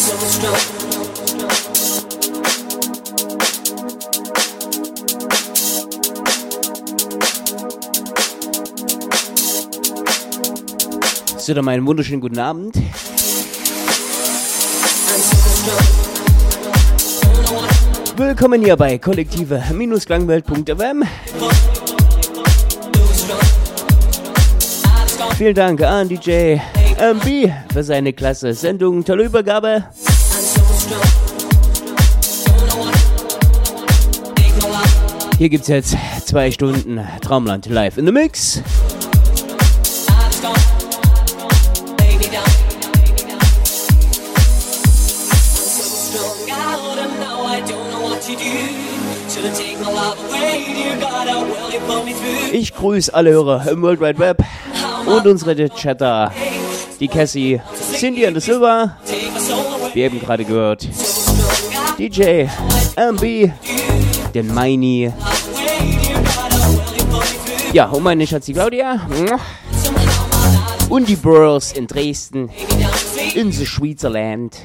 So, dann einen wunderschönen guten Abend. Willkommen hier bei kollektive-klangwelt.fm. Vielen Dank an DJ MB für seine klasse Sendung. Tolle Übergabe. Hier gibt es jetzt zwei Stunden Traumland live in the Mix. Ich grüße alle Hörer im World Wide Web und unsere Chatter, die Cassie, Cindy and the Silver, wie eben gerade gehört, DJ MB, den Meini, ja, und meine Schatzi Claudia. Und die Bros in Dresden, in the Switzerland.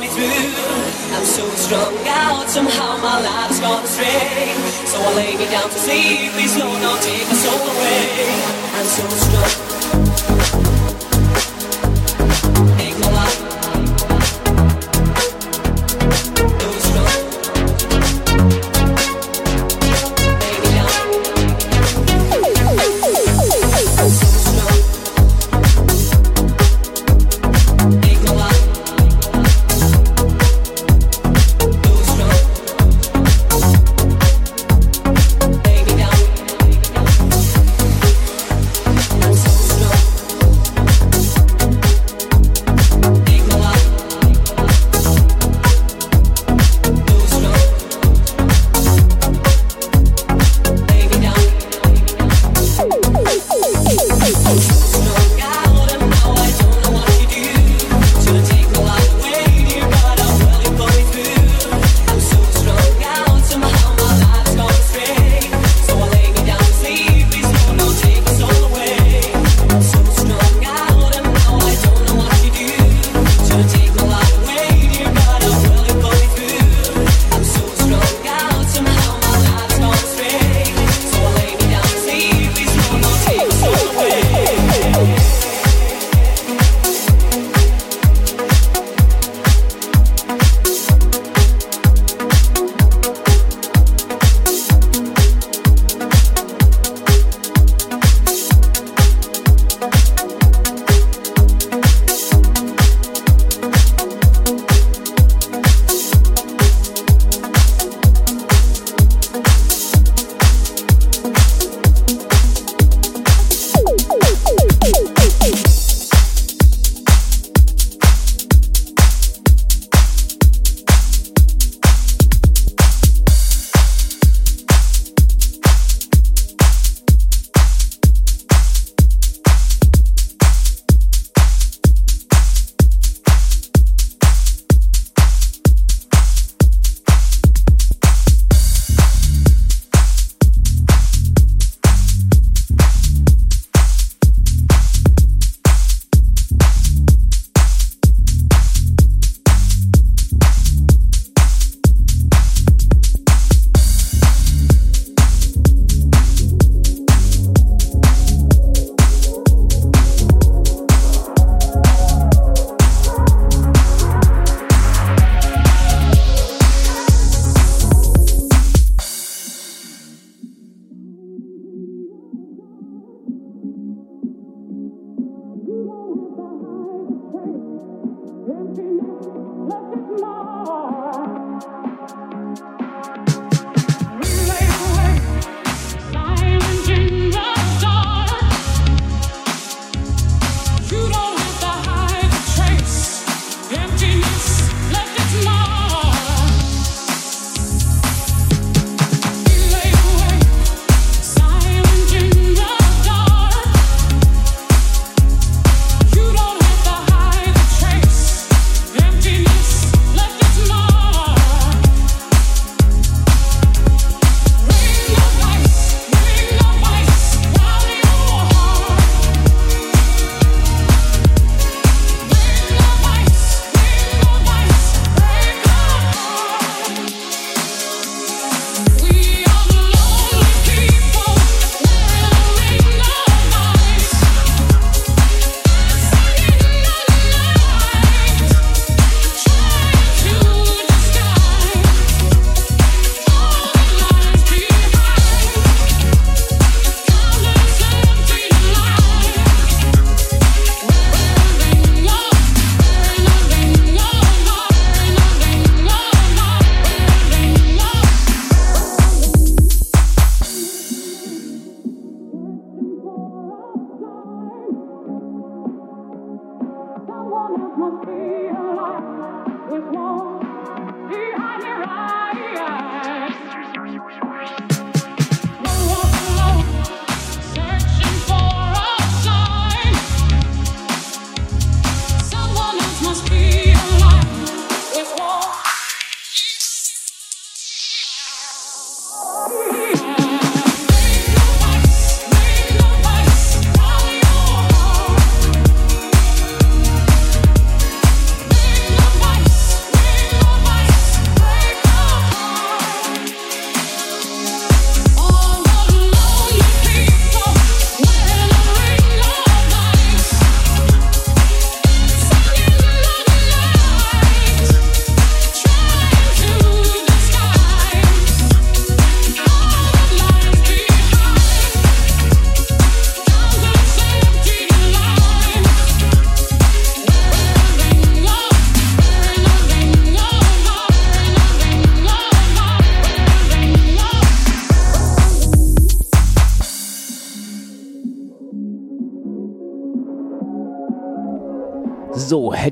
me through. I'm so strung out, somehow my life's gone astray. So I lay me down to sleep, please Lord, don't take my soul away. I'm so strung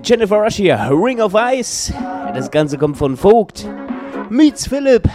Jennifer Rush hier, Ring of Ice. Das Ganze kommt von Vogt. Meets Philipp.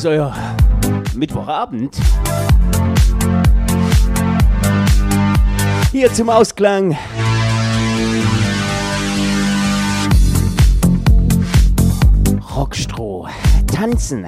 Ist euer Mittwochabend. Hier zum Ausklang. Rockstroh. Tanzen.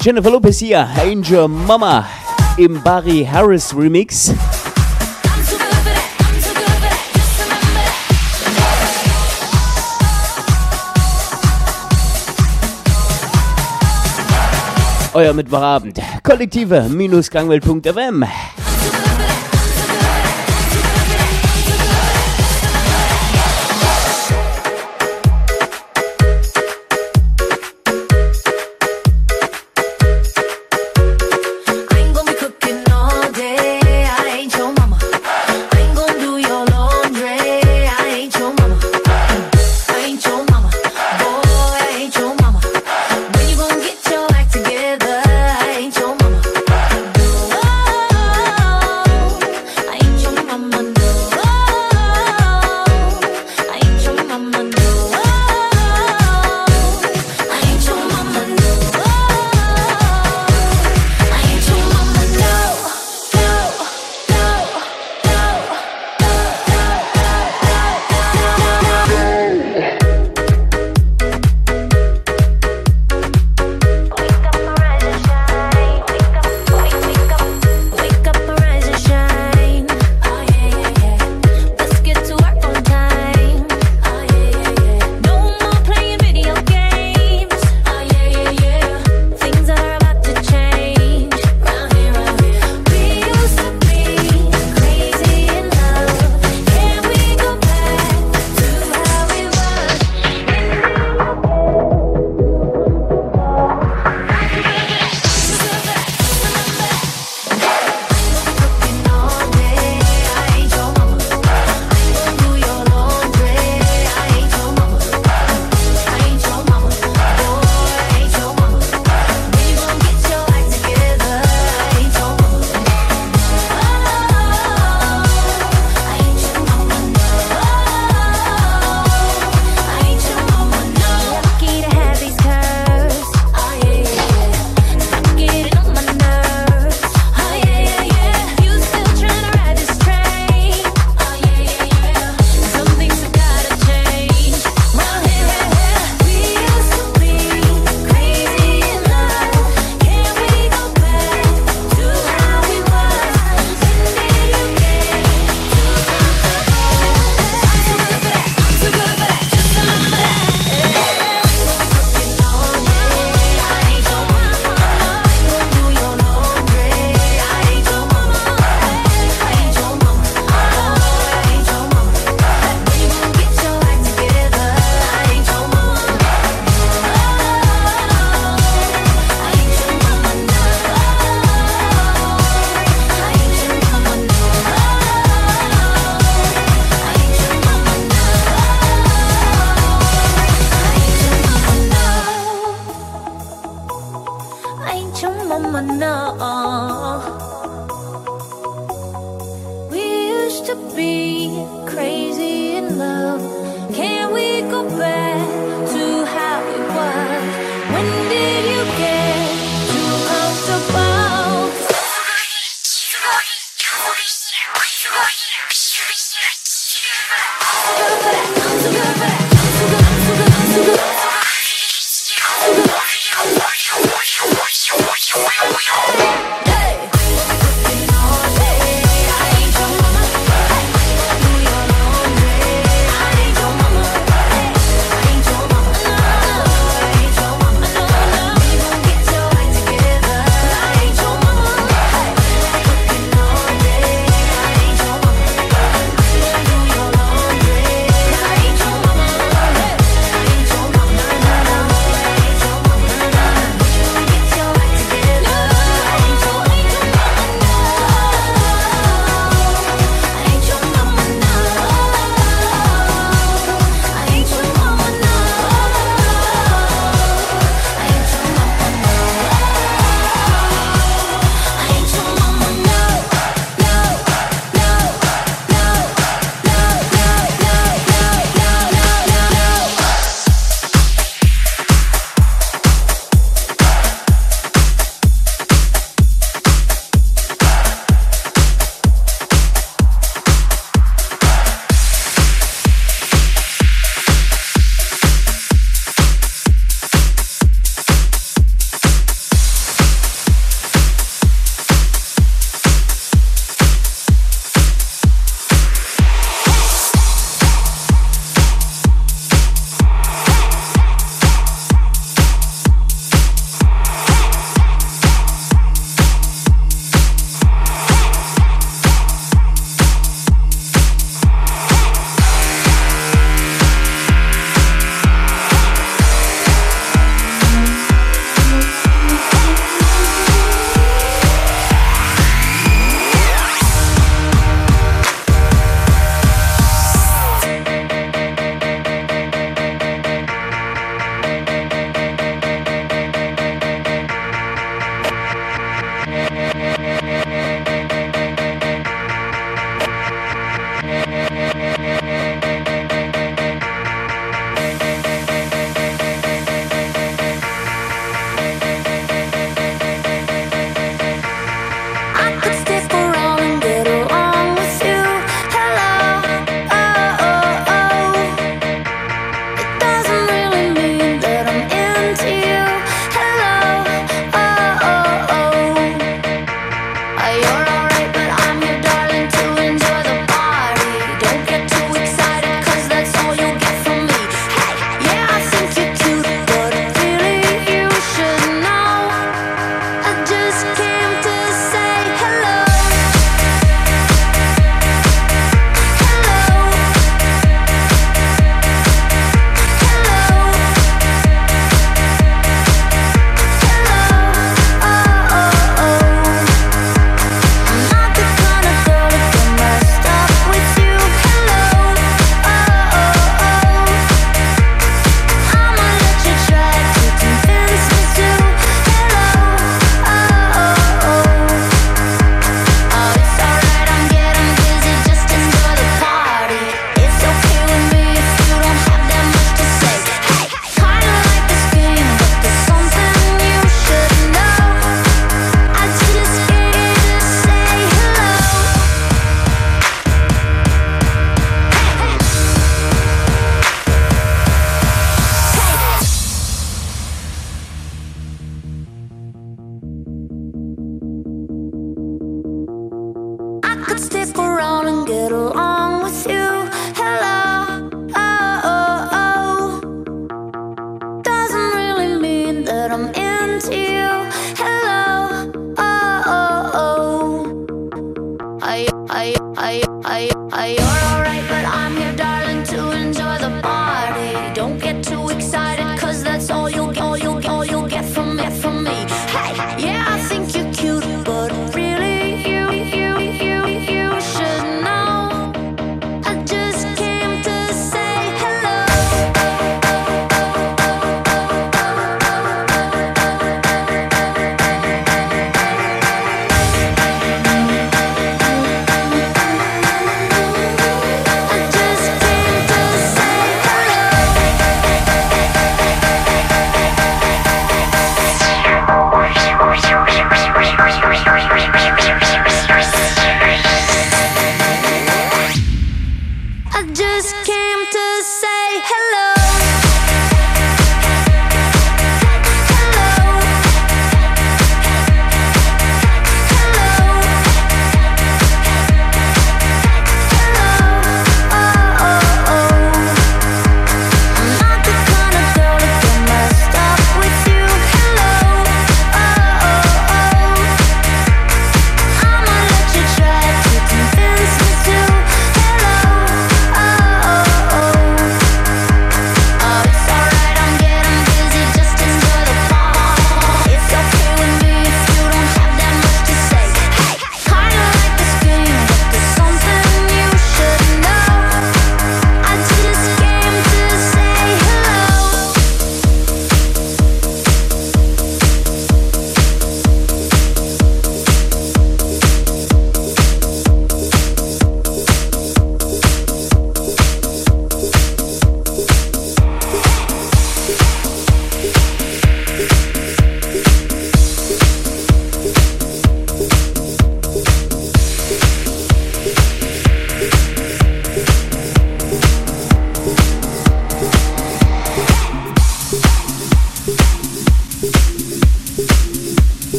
Jennifer Lopez hier, Angel Mama im Barry Harris Remix. Euer Mittwochabend. Kollektive-gangwelt.fm.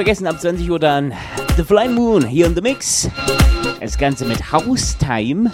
vergessen, ab 20 Uhr dann The Flying Moon hier in The Mix. Das Ganze mit House Time.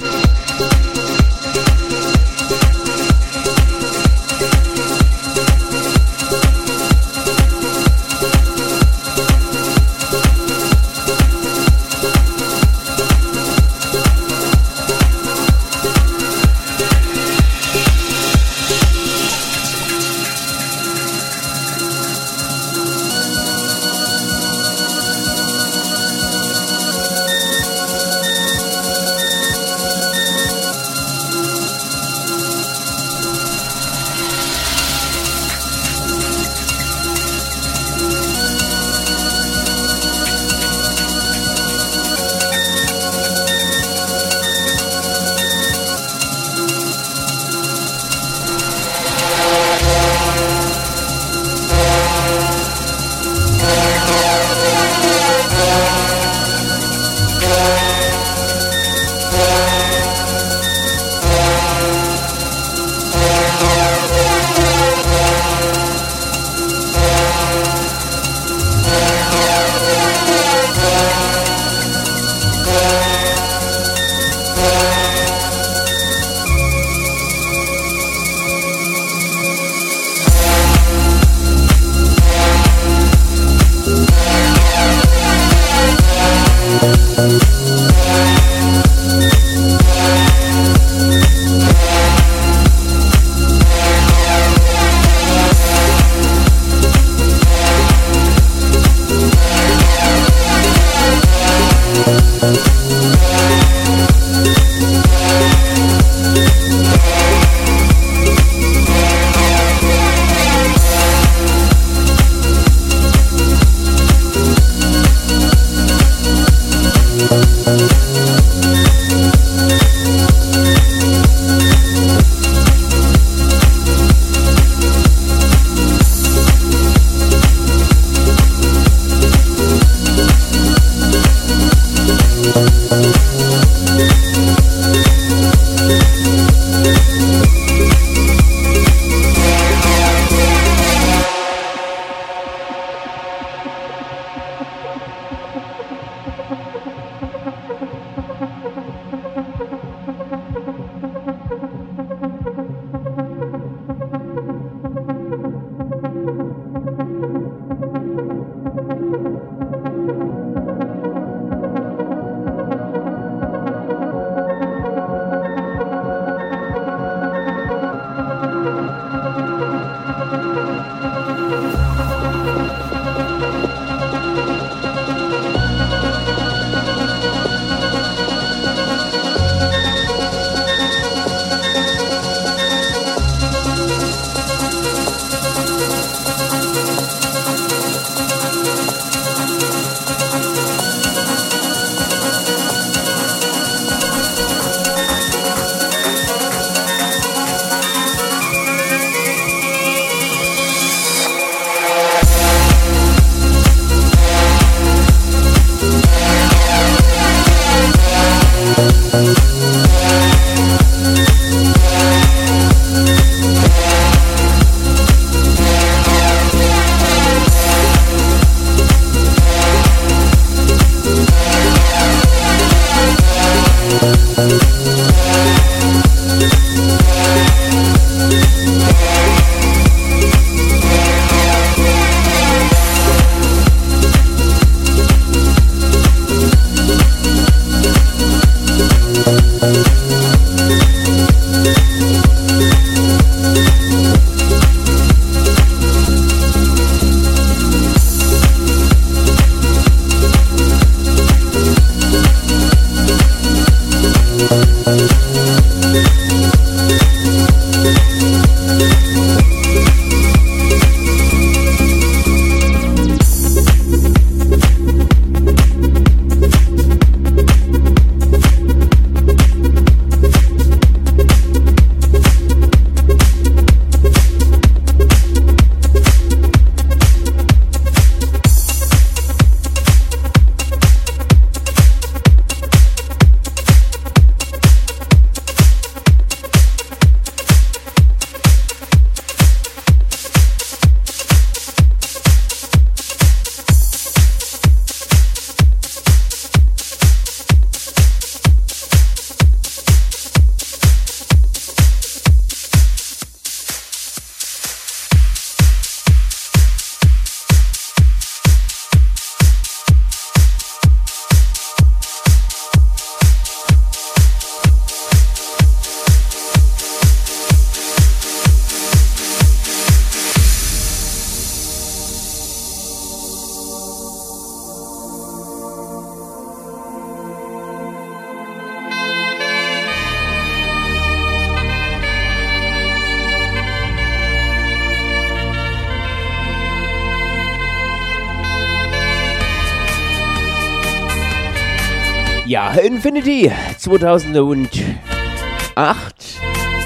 Infinity 2008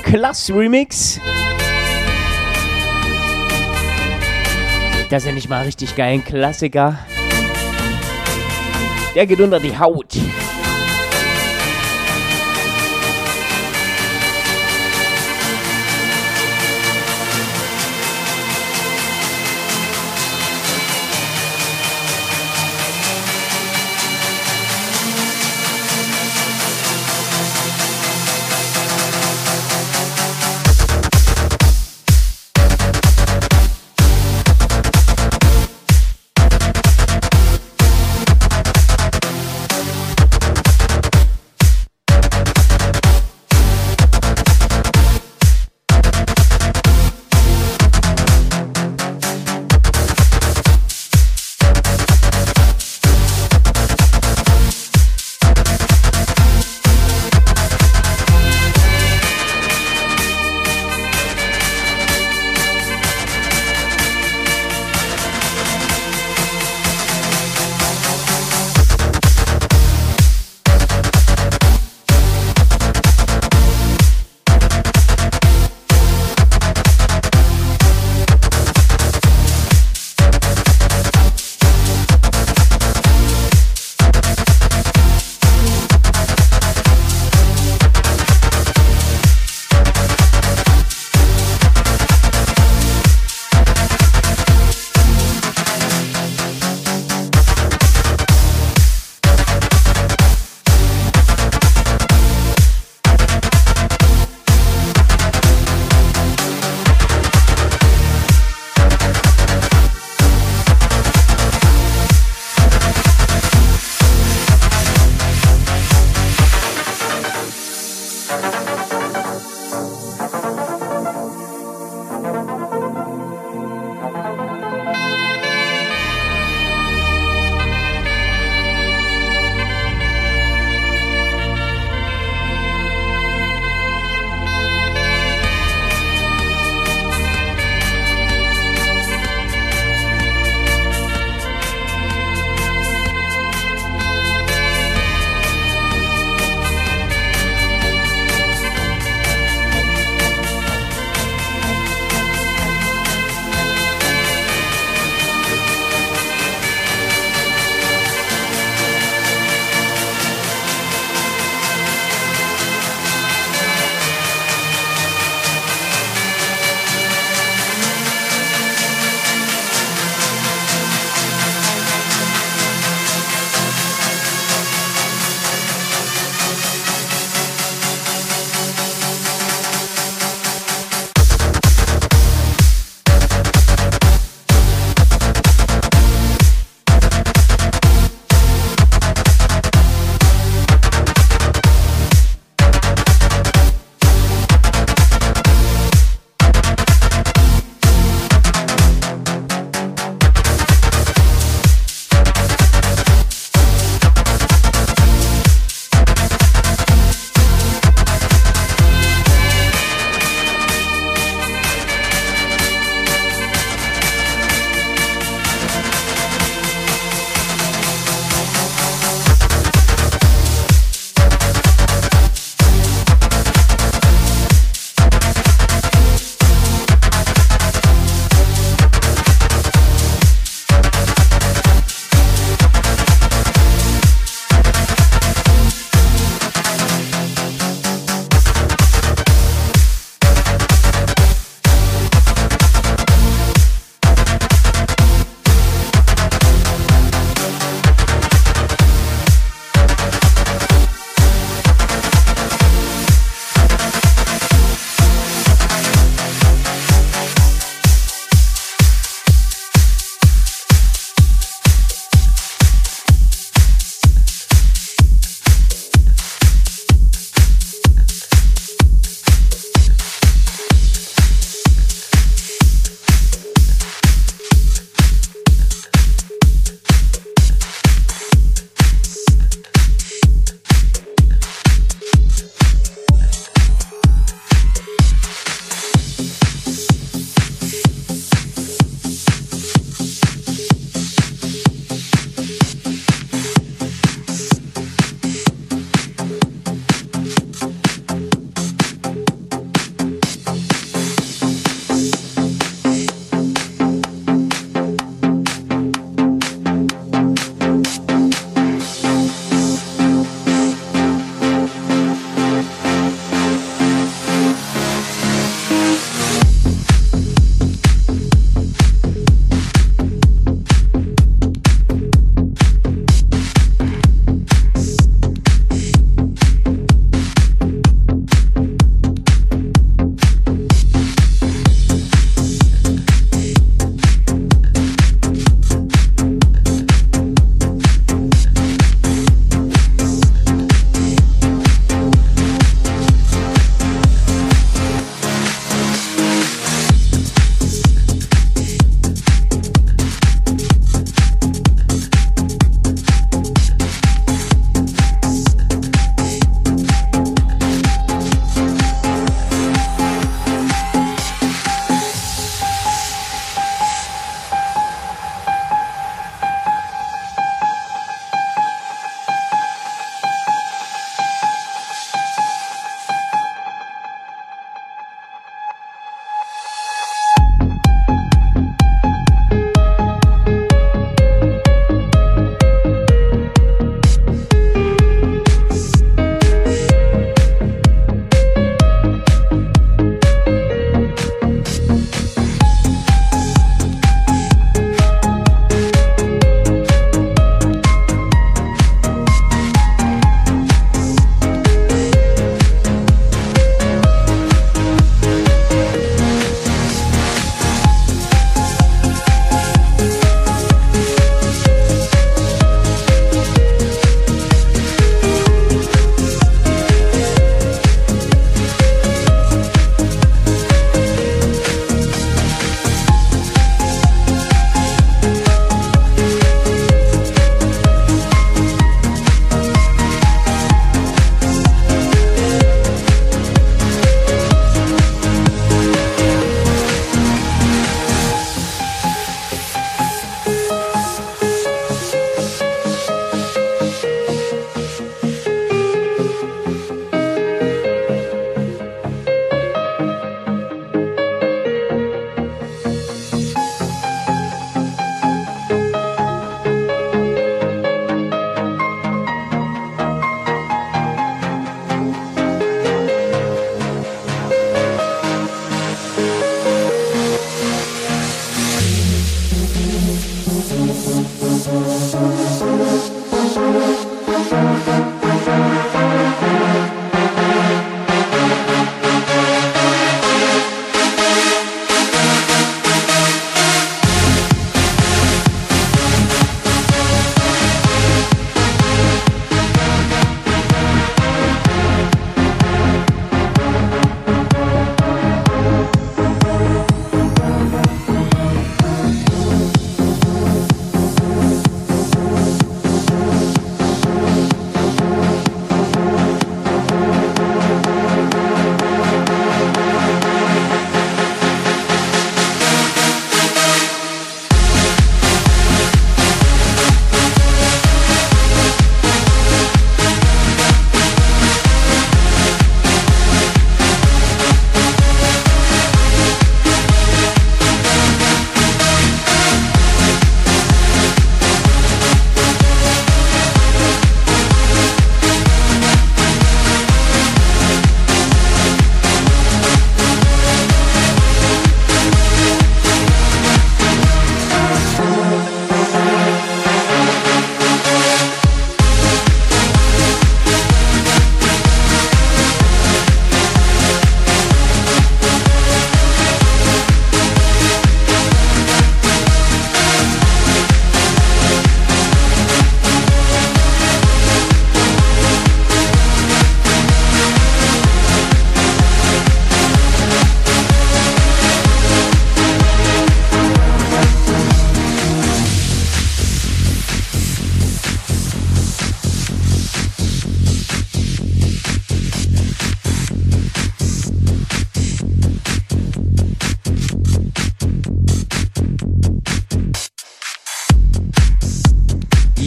Klass Remix. Das ist ja nicht mal richtig geil, ein Klassiker. Der geht unter die Haut.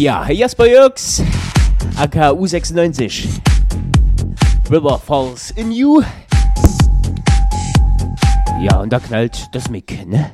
Ja, Jasper Jürgs, AKU 96. River Falls in You. Ja, und da knallt das Mic, ne?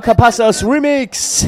Wakapasas Remix.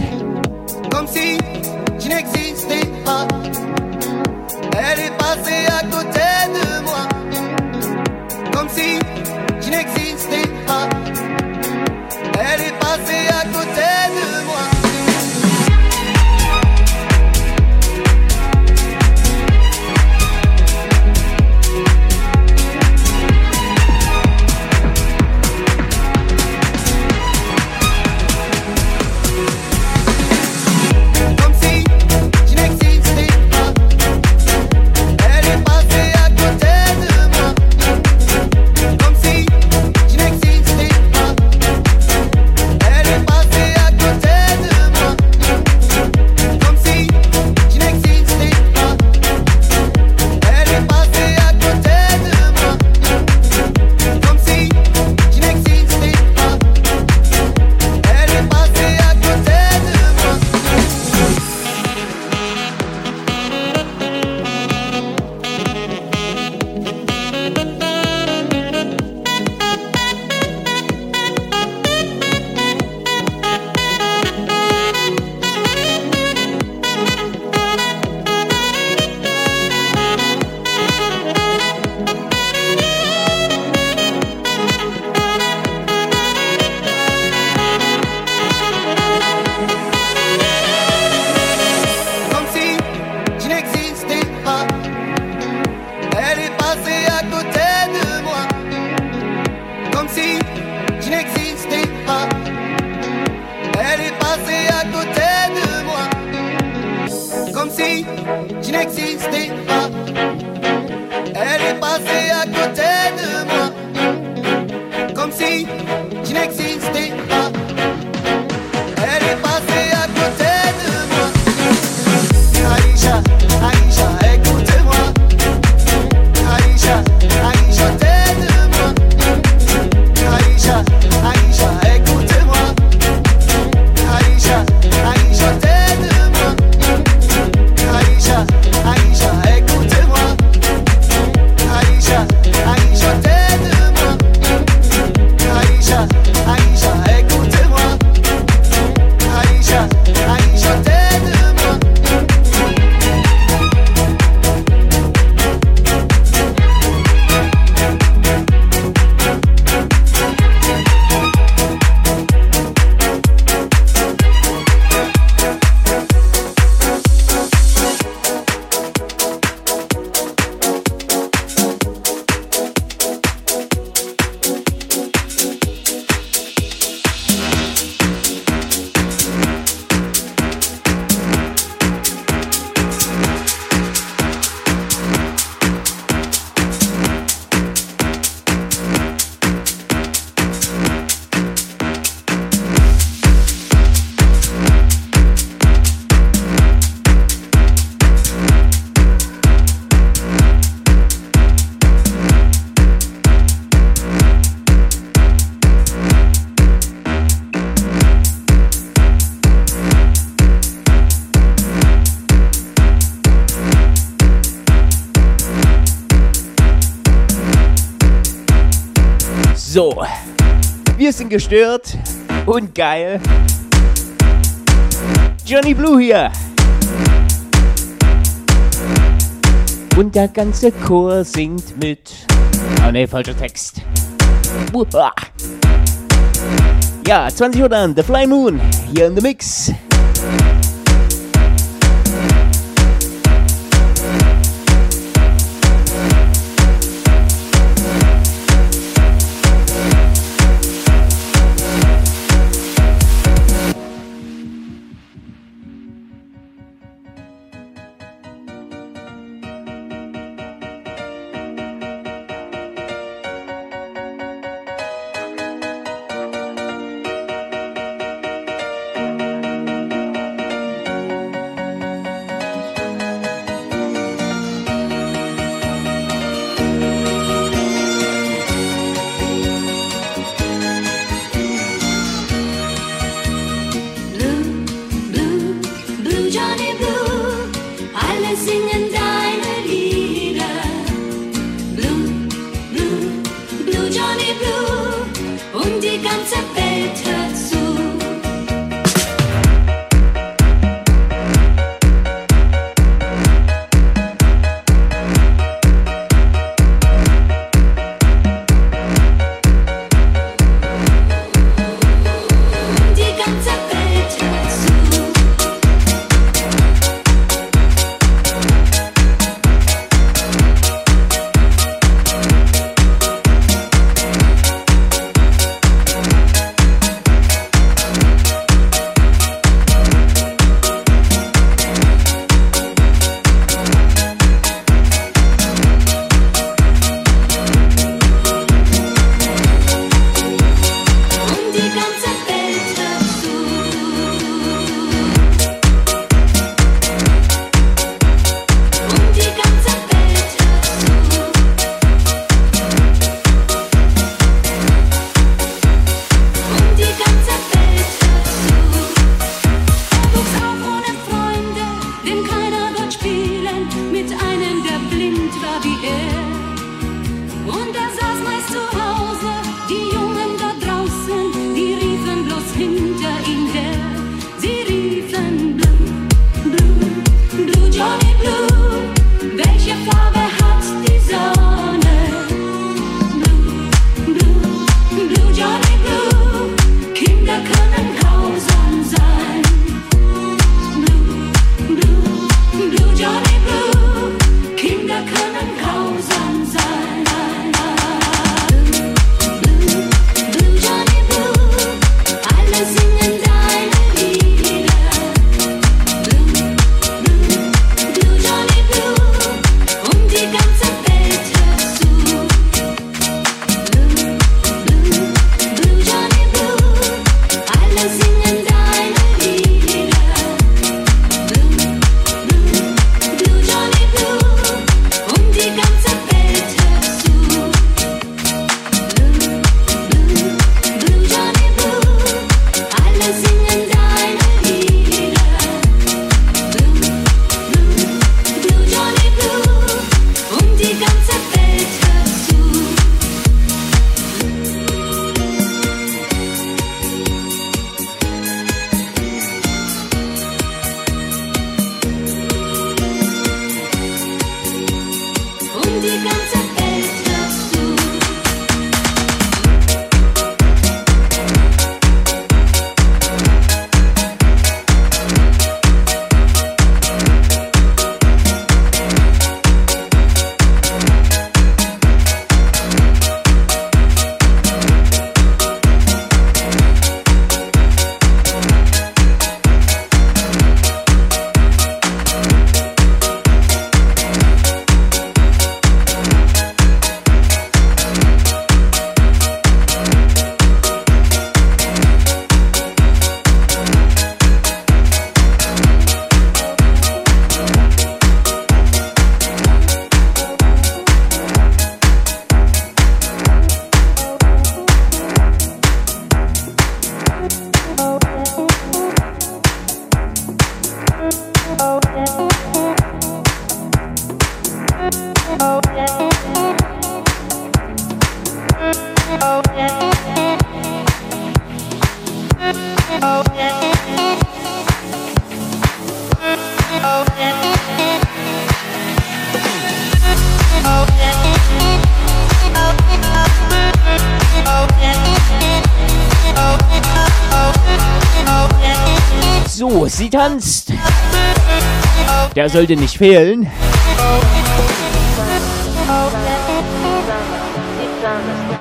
ungestört und geil. Johnny Blue hier. Und der ganze Chor singt mit. Oh ne, falscher Text. Uha. Ja, 20 Uhr dann, The Fly Moon, hier in The Mix. Der sollte nicht fehlen.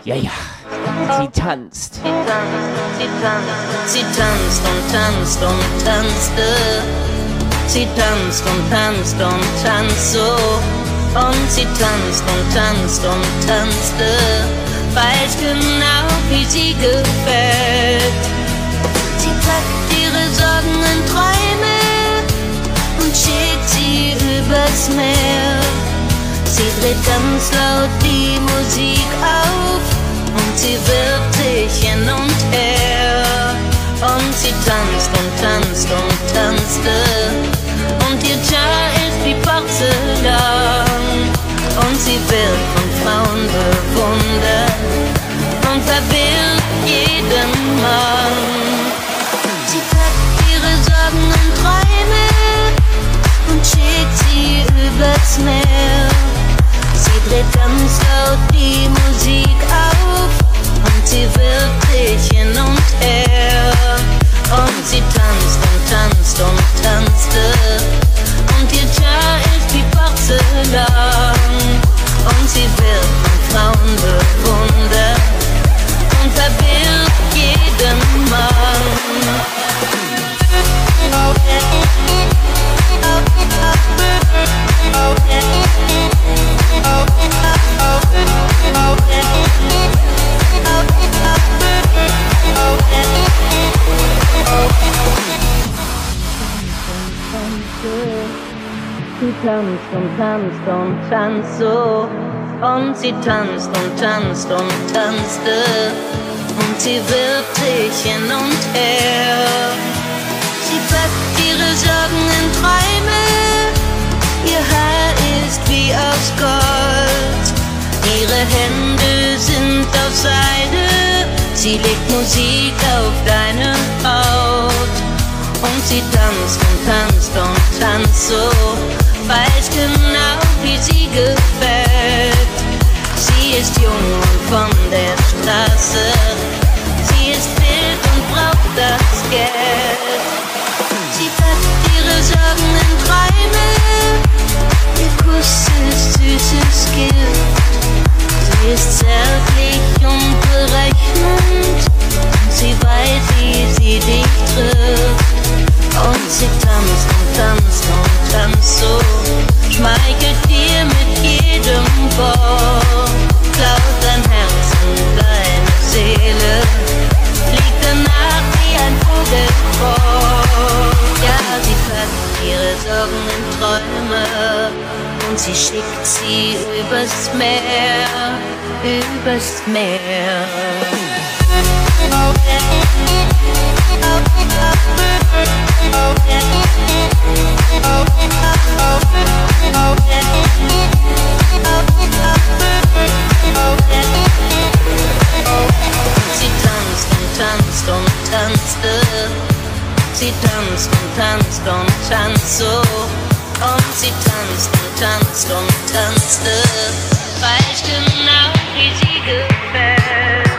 Ja, ja. Sie tanzt. Sie tanzt, sie tanzt und tanzt und tanzte. Äh. Sie tanzt und tanzt und tanzt so. Und sie tanzt und tanzt und tanzt. Äh. Weiß genau, wie sie gefällt. Sie packt ihre Sorgen in Träume und schickt sie übers Meer. Sie dreht ganz laut die Musik auf und sie wirft sich hin und her. Und sie tanzt und tanzt und tanzte und ihr Char ist wie Porzellan. Und sie wird von Frauen bewundert und verwirrt jeden Mann. smell. See the dumb. und so. Und sie tanzt und tanzt und tanzte. Und sie wirft sich hin und her. Sie packt ihre Sorgen in Träume. Ihr Haar ist wie aus Gold. Ihre Hände sind aus Seide. Sie legt Musik auf deine Haut. Und sie tanzt und tanzt und tanzt so. Weiß genau gefällt. Sie ist jung und von der Straße. Sie ist wild und braucht das Geld. Sie packt ihre Sorgen in Träume. Ihr Kuss ist süßes Gift. Sie ist zärtlich und berechnend. Sie weiß, wie sie dich trifft. Und sie tanzt und tanzt und tanzt so schmeichelt dir mit jedem Wort, klaut dein Herz und deine Seele, fliegt danach wie ein Vogel. Ja, sie packt ihre Sorgen in Träume und sie schickt sie übers Meer, übers Meer. Oh, oh, oh, sie tanzt und tanzt und tanzt so. Und sie tanzt und tanzt und tanzte. Weiß genau, wie sie gefällt.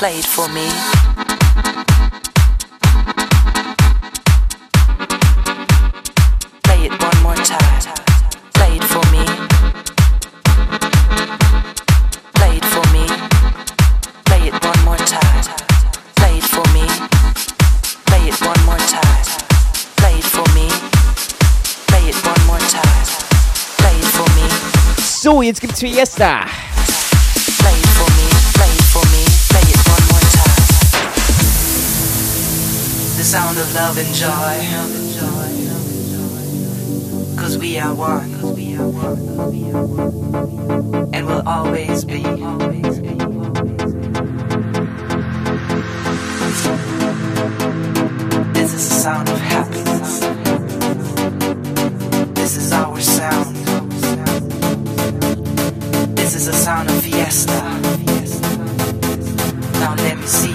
play it for me. Play it one more time. Play it for me. Play it for me. Play it one more time. Play it for me. Play it one more time. Play it for me. Play it one more time. Play it for me. So, jetzt gibt's Fiesta. the sound of love and joy. Cause we are one. And will always be. This is the sound of happiness. This is our sound. This is the sound of fiesta. Now let me see.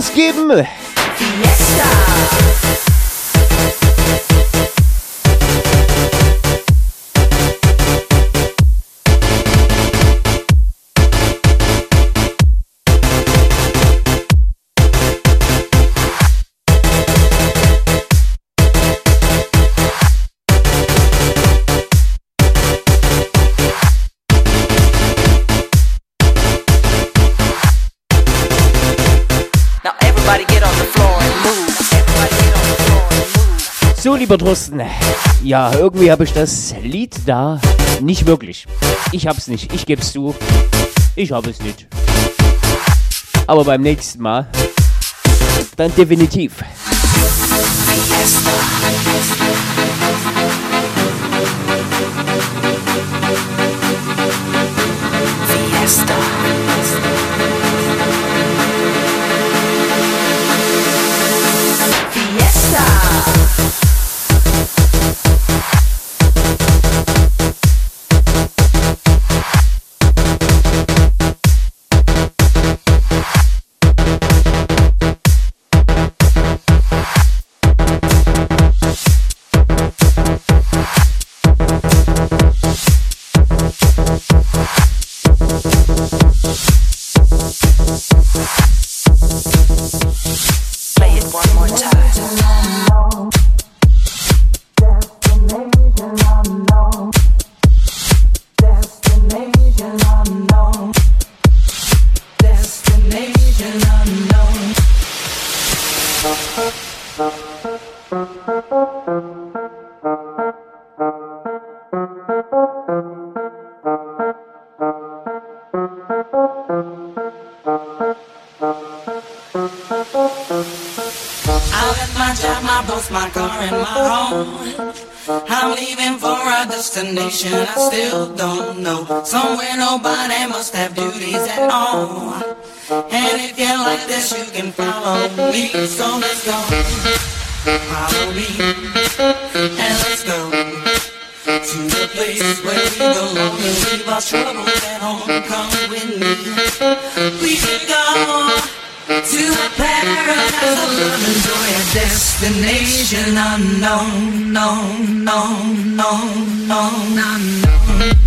Ask him! Ja, irgendwie habe ich das Lied da nicht wirklich. Ich hab's nicht, ich geb's zu. Ich habe es nicht. Aber beim nächsten Mal dann definitiv. Fiesta. Destination I still don't know. Somewhere nobody must have duties at all. And if you like this, you can follow me. So let's go. Follow me. And let's go. To the place where we belong and leave our troubles at home. Come with me. We can go. To a paradise of love and joy, a destination unknown, known, known, known, known, unknown.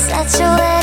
such a way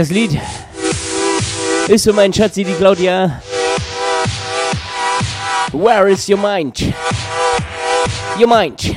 Das Lied ist für mein Schatzi, die Claudia. Where is your mind? Your mind.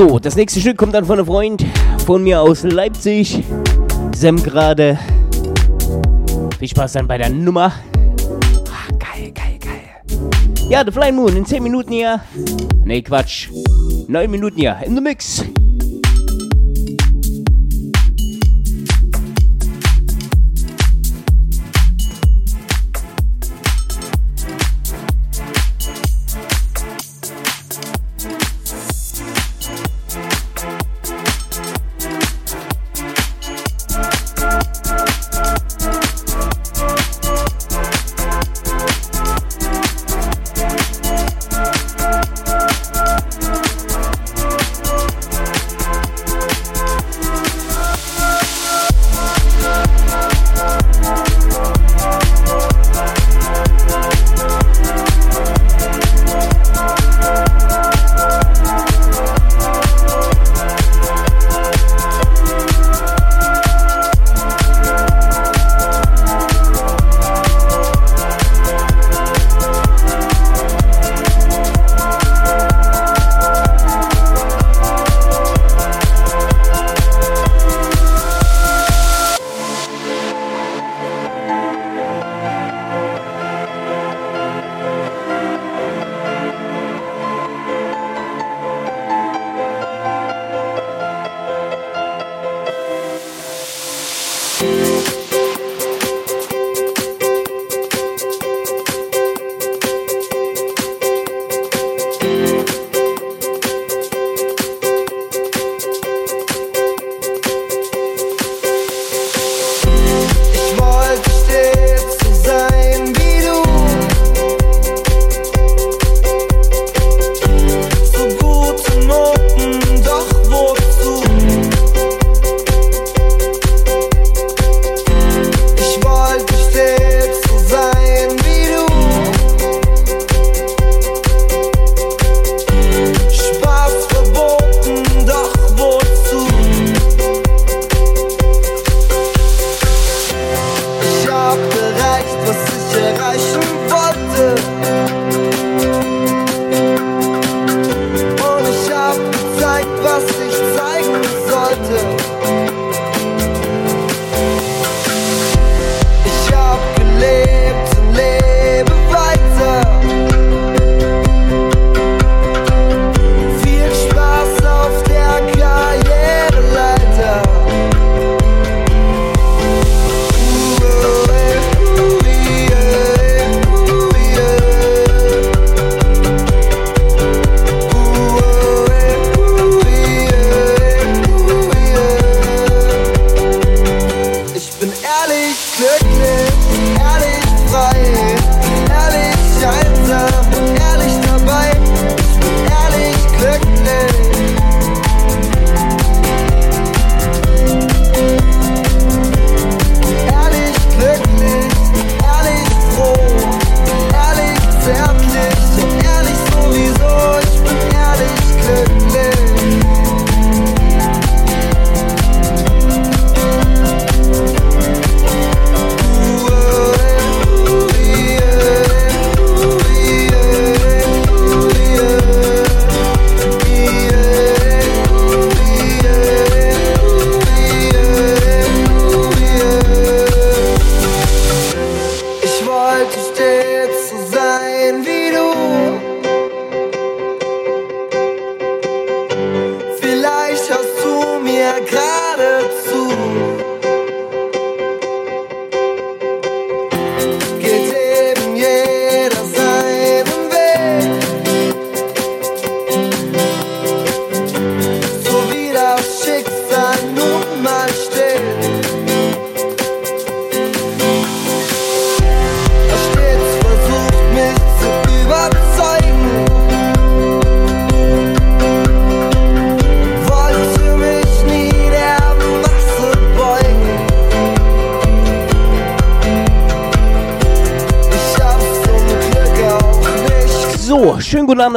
So, das nächste Stück kommt dann von einem Freund von mir aus Leipzig. Semgrade. Viel Spaß dann bei der Nummer. Ah, geil, geil, geil. Ja, The Flying Moon in 10 Minuten hier. Nee, Quatsch. 9 Minuten hier in the Mix.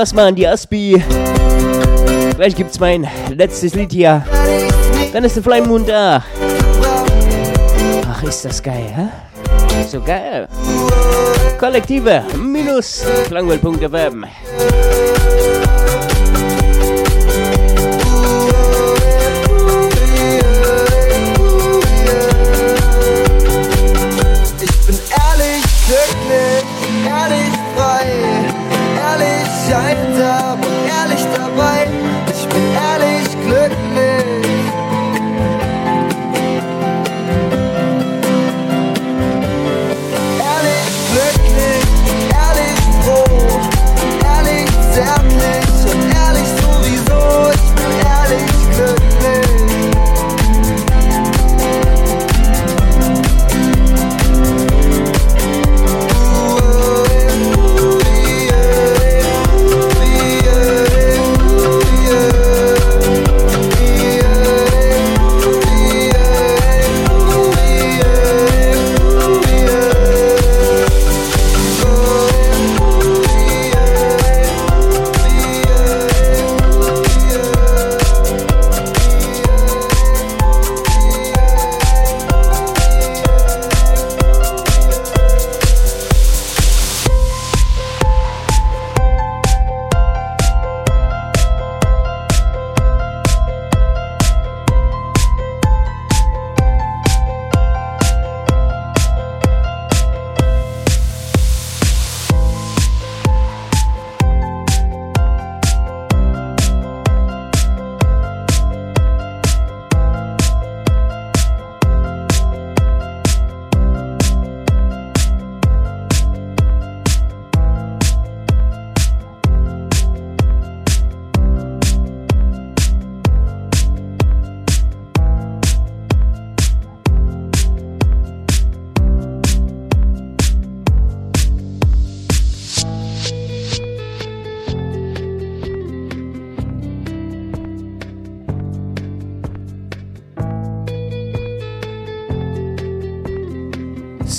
Abend erstmal an die Aspi. Gleich gibt's mein letztes Lied hier. Dann ist der Flying Moon da. Ach, ist das geil, hä? So geil. Kollektive minus klangwelt.fm.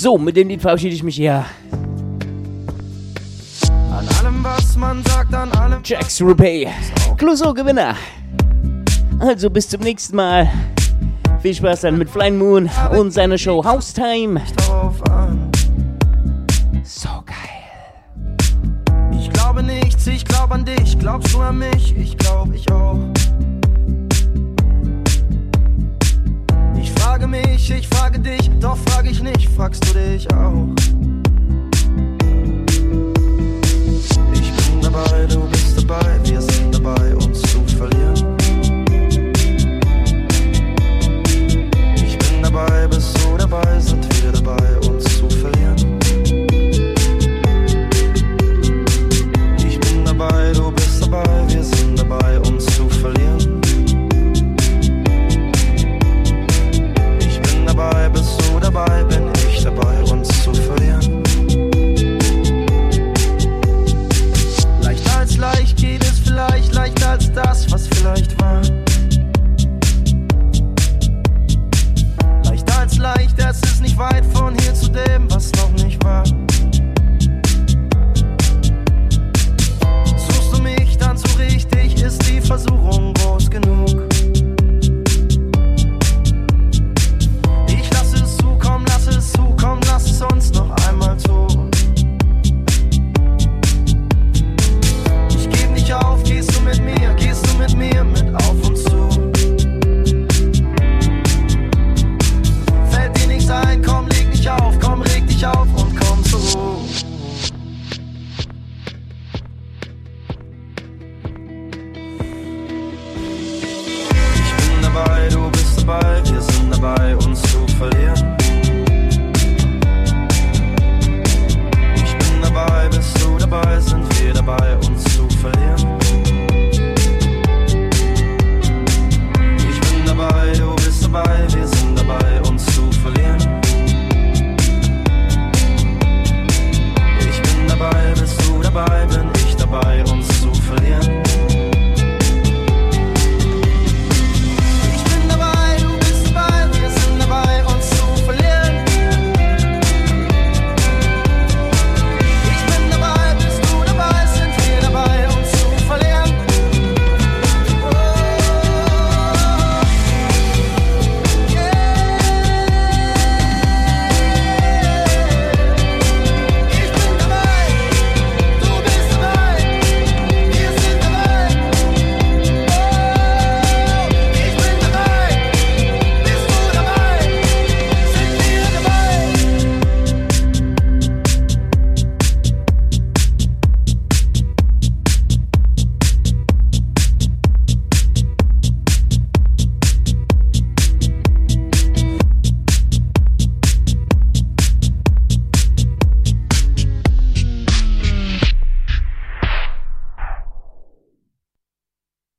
So, mit dem Lied verabschiede ich mich hier. An allem, was man sagt, an allem. Jax Rupay, Clouseau Gewinner. Also bis zum nächsten Mal. Viel Spaß dann mit Flying Moon und seiner Show House Time.